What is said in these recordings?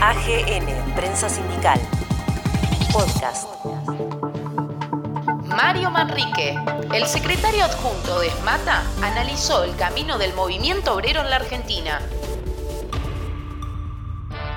AGN, Prensa Sindical. Podcast. Mario Manrique, el secretario adjunto de ESMATA, analizó el camino del movimiento obrero en la Argentina.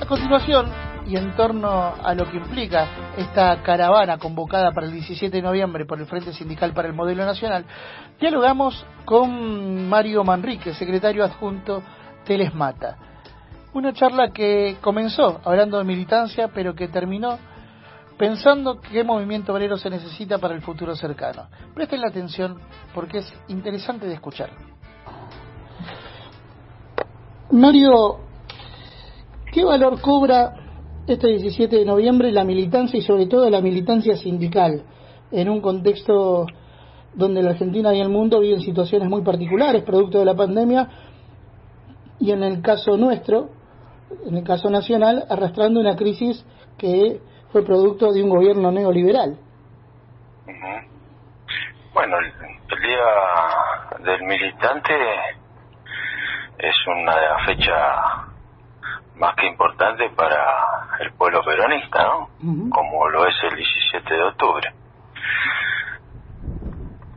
A continuación, y en torno a lo que implica esta caravana convocada para el 17 de noviembre por el Frente Sindical para el Modelo Nacional, dialogamos con Mario Manrique, secretario adjunto del ESMATA. Una charla que comenzó hablando de militancia, pero que terminó pensando qué movimiento obrero se necesita para el futuro cercano. Presten la atención porque es interesante de escuchar. Mario, ¿qué valor cobra este 17 de noviembre la militancia y sobre todo la militancia sindical en un contexto donde la Argentina y el mundo viven situaciones muy particulares producto de la pandemia y en el caso nuestro, en el caso nacional, arrastrando una crisis que fue producto de un gobierno neoliberal. Bueno, el, Día del Militante es una fecha más que importante para el pueblo peronista, ¿no? Como lo es el 17 de octubre.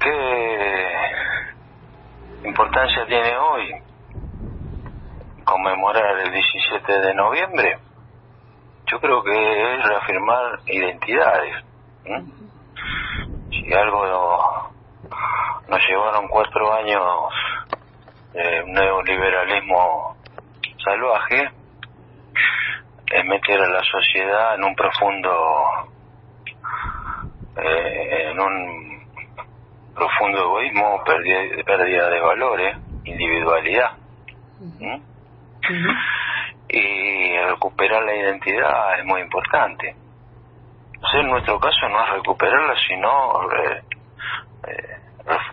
¿Qué importancia tiene hoy conmemorar el 17 de noviembre? Yo creo que es reafirmar identidades. Si algo nos llevaron cuatro años de un neoliberalismo salvaje, es meter a la sociedad en un profundo eh, en un profundo egoísmo pérdida, pérdida de valores individualidad y recuperar la identidad es muy importante. En nuestro caso no es recuperarla sino eh, eh,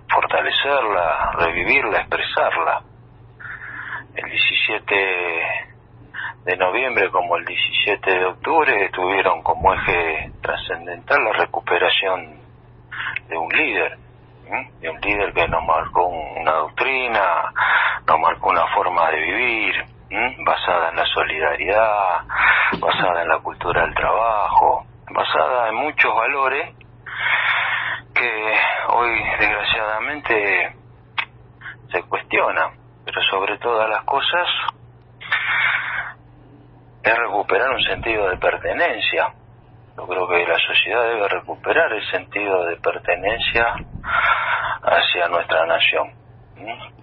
fortalecerla revivirla expresarla. El 17 de noviembre como el 17 de octubre tuvieron como eje trascendental la recuperación de un líder, de un líder que nos marcó una doctrina, nos marcó una forma de vivir basada en la solidaridad, basada en la cultura del trabajo, basada en muchos valores que hoy desgraciadamente se cuestionan, pero sobre todas las cosas es recuperar un sentido de pertenencia. Yo creo que la sociedad debe recuperar el sentido de pertenencia hacia nuestra nación.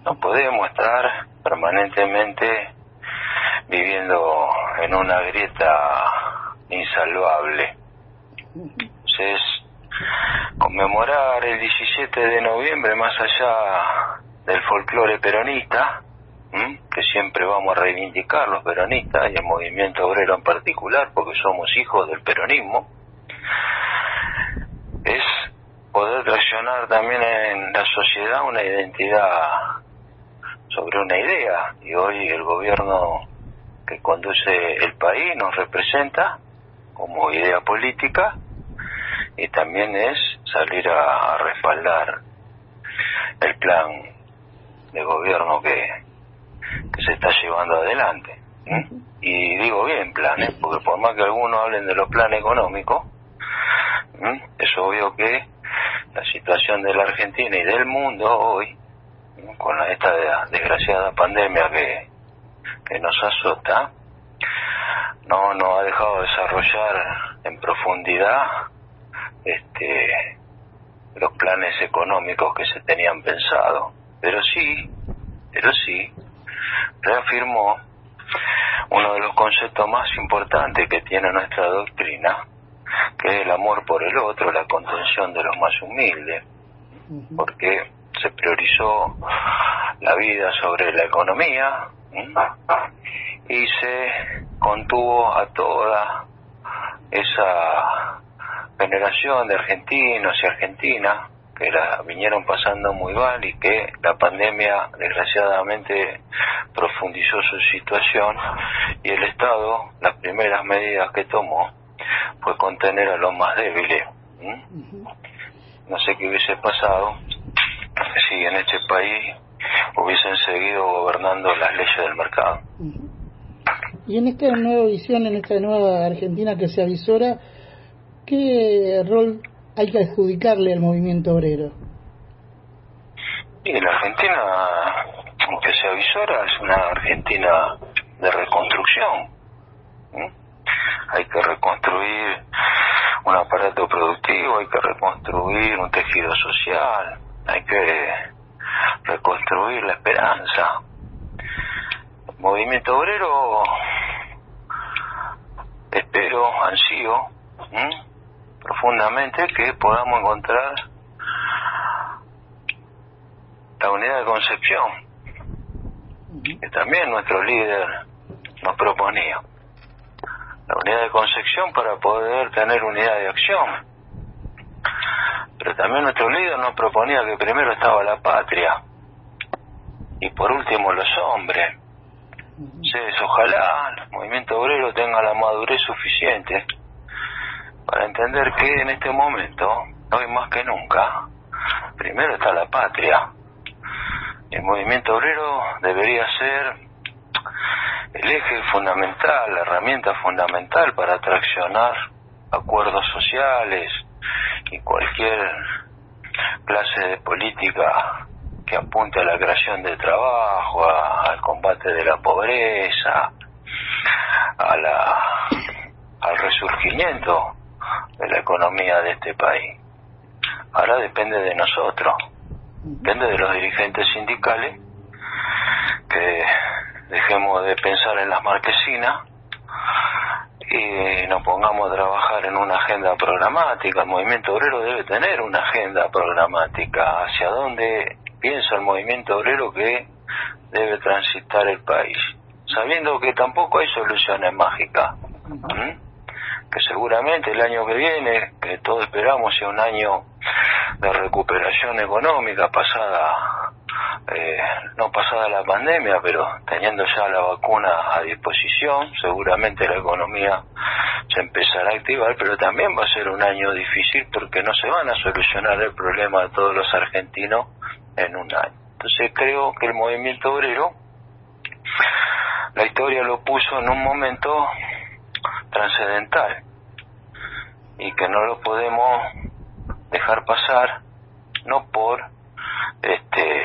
No podemos estar permanentemente viviendo en una grieta insalvable. Entonces, conmemorar el 17 de noviembre, más allá del folclore peronista, que siempre vamos a reivindicar los peronistas y el movimiento obrero en particular, porque somos hijos del peronismo, es poder traicionar también en la sociedad una identidad sobre una idea. Y hoy el gobierno que conduce el país nos representa como idea política y también es salir a respaldar el plan de gobierno que, que se está llevando adelante. Y digo bien planes, porque por más que algunos hablen de los planes económicos, es obvio que la situación de la Argentina y del mundo hoy, con esta desgraciada pandemia que, que nos azota, no nos ha dejado desarrollar en profundidad este los planes económicos que se tenían pensado. Pero sí, pero sí, reafirmó uno de los conceptos más importantes que tiene nuestra doctrina, que es el amor por el otro, la contención de los más humildes, porque se priorizó la vida sobre la economía y se contuvo a toda esa generación de argentinos y argentinas que la vinieron pasando muy mal y que la pandemia desgraciadamente profundizó su situación y el Estado las primeras medidas que tomó fue contener a los más débiles. No sé qué hubiese pasado si en este país hubiesen seguido gobernando las leyes del mercado. Y en esta nueva visión, en esta nueva Argentina que se avisora, ¿qué rol hay que adjudicarle al movimiento obrero? Y la Argentina que se avisora es una Argentina de reconstrucción. Hay que reconstruir un aparato productivo, hay que reconstruir un tejido social, hay que reconstruir la esperanza. El movimiento obrero, espero, ansío profundamente que podamos encontrar la unidad de concepción que también nuestro líder nos proponía la unidad de concepción para poder tener unidad de acción. Pero también nuestro líder nos proponía que primero estaba la patria y por último los hombres. Entonces, ojalá el movimiento obrero tenga la madurez suficiente para entender que en este momento, hoy más que nunca, primero está la patria. El movimiento obrero debería ser el eje fundamental, la herramienta fundamental para traccionar acuerdos sociales y cualquier clase de política que apunte a la creación de trabajo, al combate de la pobreza, a la, al resurgimiento de la economía de este país. Ahora depende de nosotros, depende de los dirigentes sindicales que dejemos de pensar en las marquesinas y nos pongamos a trabajar en una agenda programática. El movimiento obrero debe tener una agenda programática hacia dónde piensa el movimiento obrero que debe transitar el país, sabiendo que tampoco hay soluciones mágicas, que seguramente el año que viene, que todos esperamos sea un año de recuperación económica pasada eh, no pasada la pandemia, pero teniendo ya la vacuna a disposición, seguramente la economía se empezará a activar, pero también va a ser un año difícil porque no se van a solucionar el problema de todos los argentinos en un año. Entonces creo que el movimiento obrero, la historia lo puso en un momento trascendental y que no lo podemos dejar pasar, no por este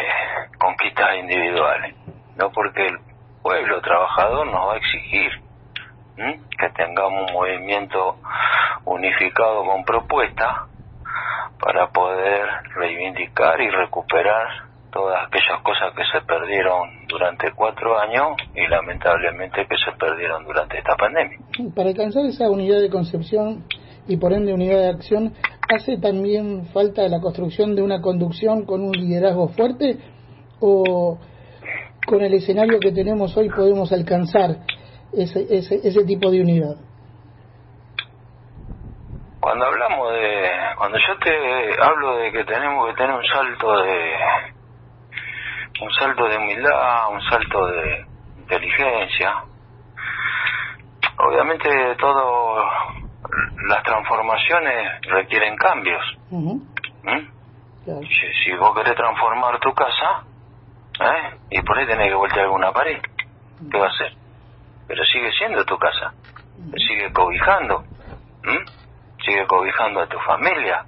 conquistas individuales, no porque el pueblo trabajador nos va a exigir que tengamos un movimiento unificado con propuestas para poder reivindicar y recuperar todas aquellas cosas que se perdieron durante cuatro años y lamentablemente que se perdieron durante esta pandemia. Para alcanzar esa unidad de concepción y por ende unidad de acción, ¿hace también falta la construcción de una conducción con un liderazgo fuerte o con el escenario que tenemos hoy podemos alcanzar ese, ese, ese tipo de unidad? Cuando hablamos de, cuando yo te hablo de que tenemos que tener un salto de, un salto de humildad, un salto de inteligencia, obviamente todo las transformaciones requieren cambios. ¿Mm? si, vos querés transformar tu casa, ¿eh? y por ahí tenés que voltear alguna pared, ¿qué va a hacer? Pero sigue siendo tu casa, sigue cobijando, sigue cobijando a tu familia.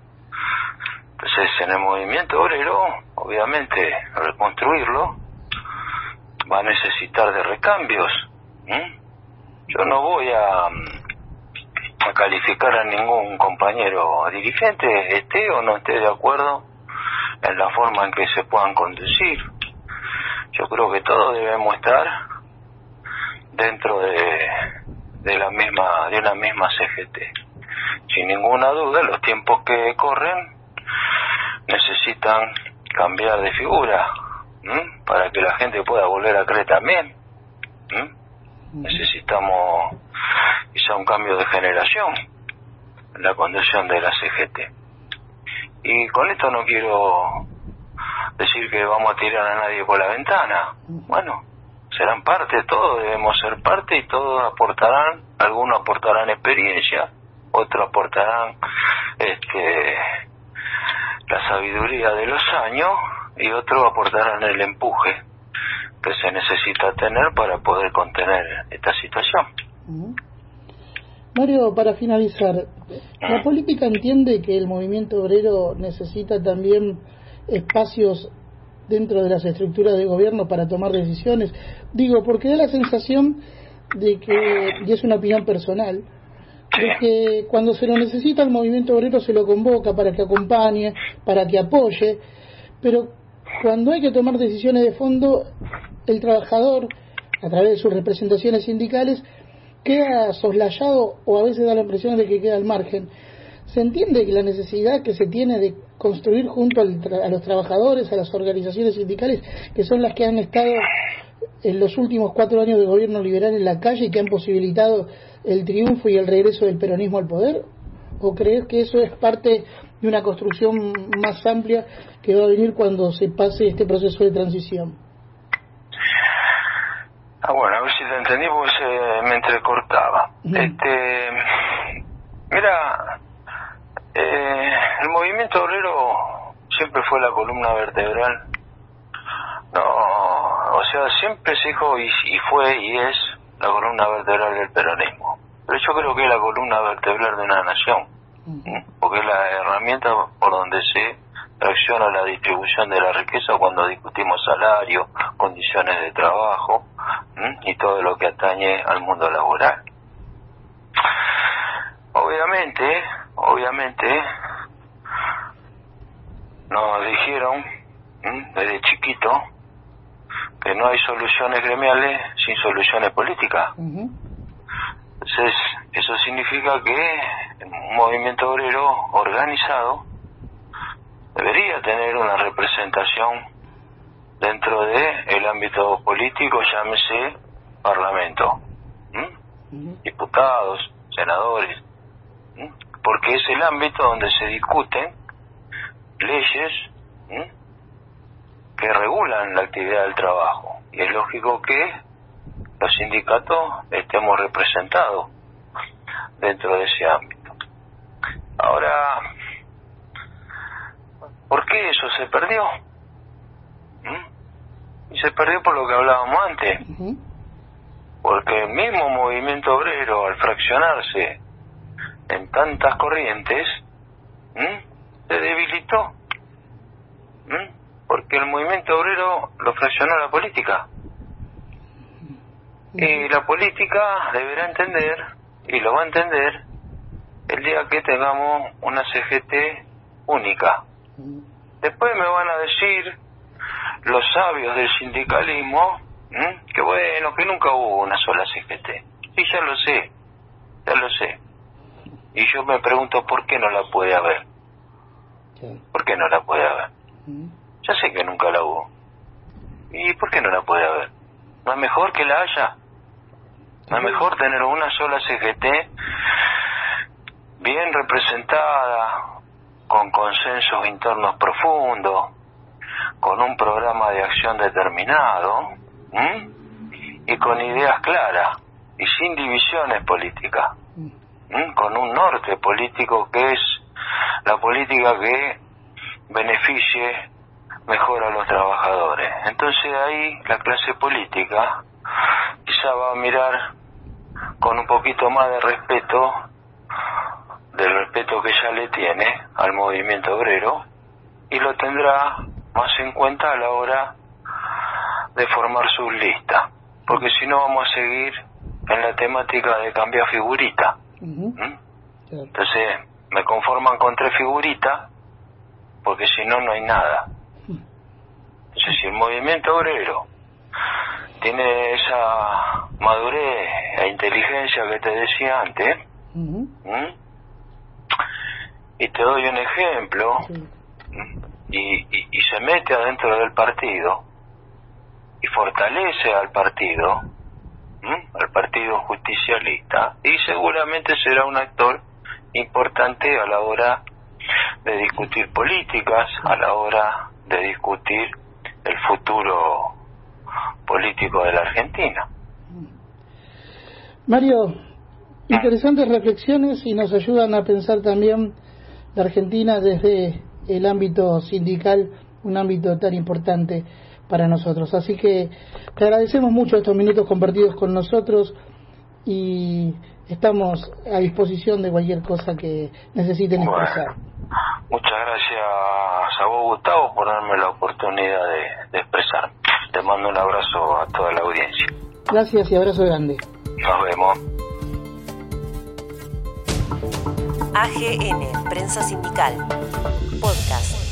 Entonces, en el movimiento obrero, obviamente, reconstruirlo va a necesitar de recambios. Yo no voy a a calificar a ningún compañero dirigente, esté o no esté de acuerdo en la forma en que se puedan conducir. Yo creo que todos debemos estar dentro de, de la misma de una misma CGT. Sin ninguna duda, los tiempos que corren necesitan cambiar de figura para que la gente pueda volver a creer también. Necesitamos quizá un cambio de generación en la conducción de la CGT. Y con esto no quiero decir que vamos a tirar a nadie por la ventana. Bueno, serán parte, todos debemos ser parte y todos aportarán, algunos aportarán experiencia, otros aportarán este la sabiduría de los años y otros aportarán el empuje que se necesita tener para poder contener esta situación. Mario, para finalizar, ¿la política entiende que el movimiento obrero necesita también espacios dentro de las estructuras de gobierno para tomar decisiones? Digo, porque da la sensación de que, y es una opinión personal, de que cuando se lo necesita el movimiento obrero se lo convoca para que acompañe, para que apoye, pero cuando hay que tomar decisiones de fondo, el trabajador, a través de sus representaciones sindicales, queda soslayado o a veces da la impresión de que queda al margen. ¿Se entiende que la necesidad que se tiene de construir junto a los trabajadores, a las organizaciones sindicales, que son las que han estado en los últimos cuatro años de gobierno liberal en la calle y que han posibilitado el triunfo y el regreso del peronismo al poder? ¿O crees que eso es parte de una construcción más amplia que va a venir cuando se pase este proceso de transición? Ah, bueno, a ver si te entendí porque se me entrecortaba. Este, mira, eh, el movimiento obrero siempre fue la columna vertebral. No, o sea, siempre se dijo y, fue y es la columna vertebral del peronismo. Pero yo creo que es la columna vertebral de una nación, porque es la herramienta por donde se reacciona la distribución de la riqueza cuando discutimos salario, condiciones de trabajo y todo lo que atañe al mundo laboral. Obviamente, obviamente, nos dijeron desde chiquito que no hay soluciones gremiales sin soluciones políticas. Entonces, eso significa que un movimiento obrero organizado debería tener una representación dentro de el ámbito político, llámese parlamento, diputados, senadores, porque es el ámbito donde se discuten leyes que regulan la actividad del trabajo. Y es lógico que los sindicatos estemos representados dentro de ese ámbito. Ahora, ¿Por qué eso se perdió? ¿Mm? Y se perdió por lo que hablábamos antes. Porque el mismo movimiento obrero, al fraccionarse en tantas corrientes, se debilitó. Porque el movimiento obrero lo fraccionó la política. Y la política deberá entender, y lo va a entender, el día que tengamos una CGT única Después me van a decir los sabios del sindicalismo que bueno, que nunca hubo una sola CGT. Sí, ya lo sé, ya lo sé. Y yo me pregunto por qué no la puede haber. ¿Por qué no la puede haber? Ya sé que nunca la hubo. ¿Y por qué no la puede haber? ¿No es mejor que la haya? ¿No es mejor tener una sola CGT bien representada, con consensos internos profundos, con un programa de acción determinado y con ideas claras y sin divisiones políticas, con un norte político que es la política que beneficie mejor a los trabajadores. Entonces ahí la clase política va a mirar con un poquito más de respeto del respeto que ella le tiene al movimiento obrero y lo tendrá más en cuenta a la hora de formar su lista, porque si no vamos a seguir en la temática de cambiar figurita. ¿Mm? Entonces me conforman con tres figuritas, porque si no, no hay nada. Entonces si el movimiento obrero tiene esa madurez e inteligencia que te decía antes, y te doy un ejemplo, y, y, se mete adentro del partido y fortalece al partido, al partido justicialista, y seguramente será un actor importante a la hora de discutir políticas, a la hora de discutir el futuro político de la Argentina. Mario, interesantes reflexiones y nos ayudan a pensar también la Argentina desde el ámbito sindical, un ámbito tan importante para nosotros. Así que te agradecemos mucho estos minutos compartidos con nosotros y estamos a disposición de cualquier cosa que necesiten expresar. muchas gracias a vos, Gustavo, por darme la oportunidad de, expresar. Te mando un abrazo a toda la audiencia. Gracias y abrazo grande. Nos vemos. AGN, Prensa Sindical, Podcast.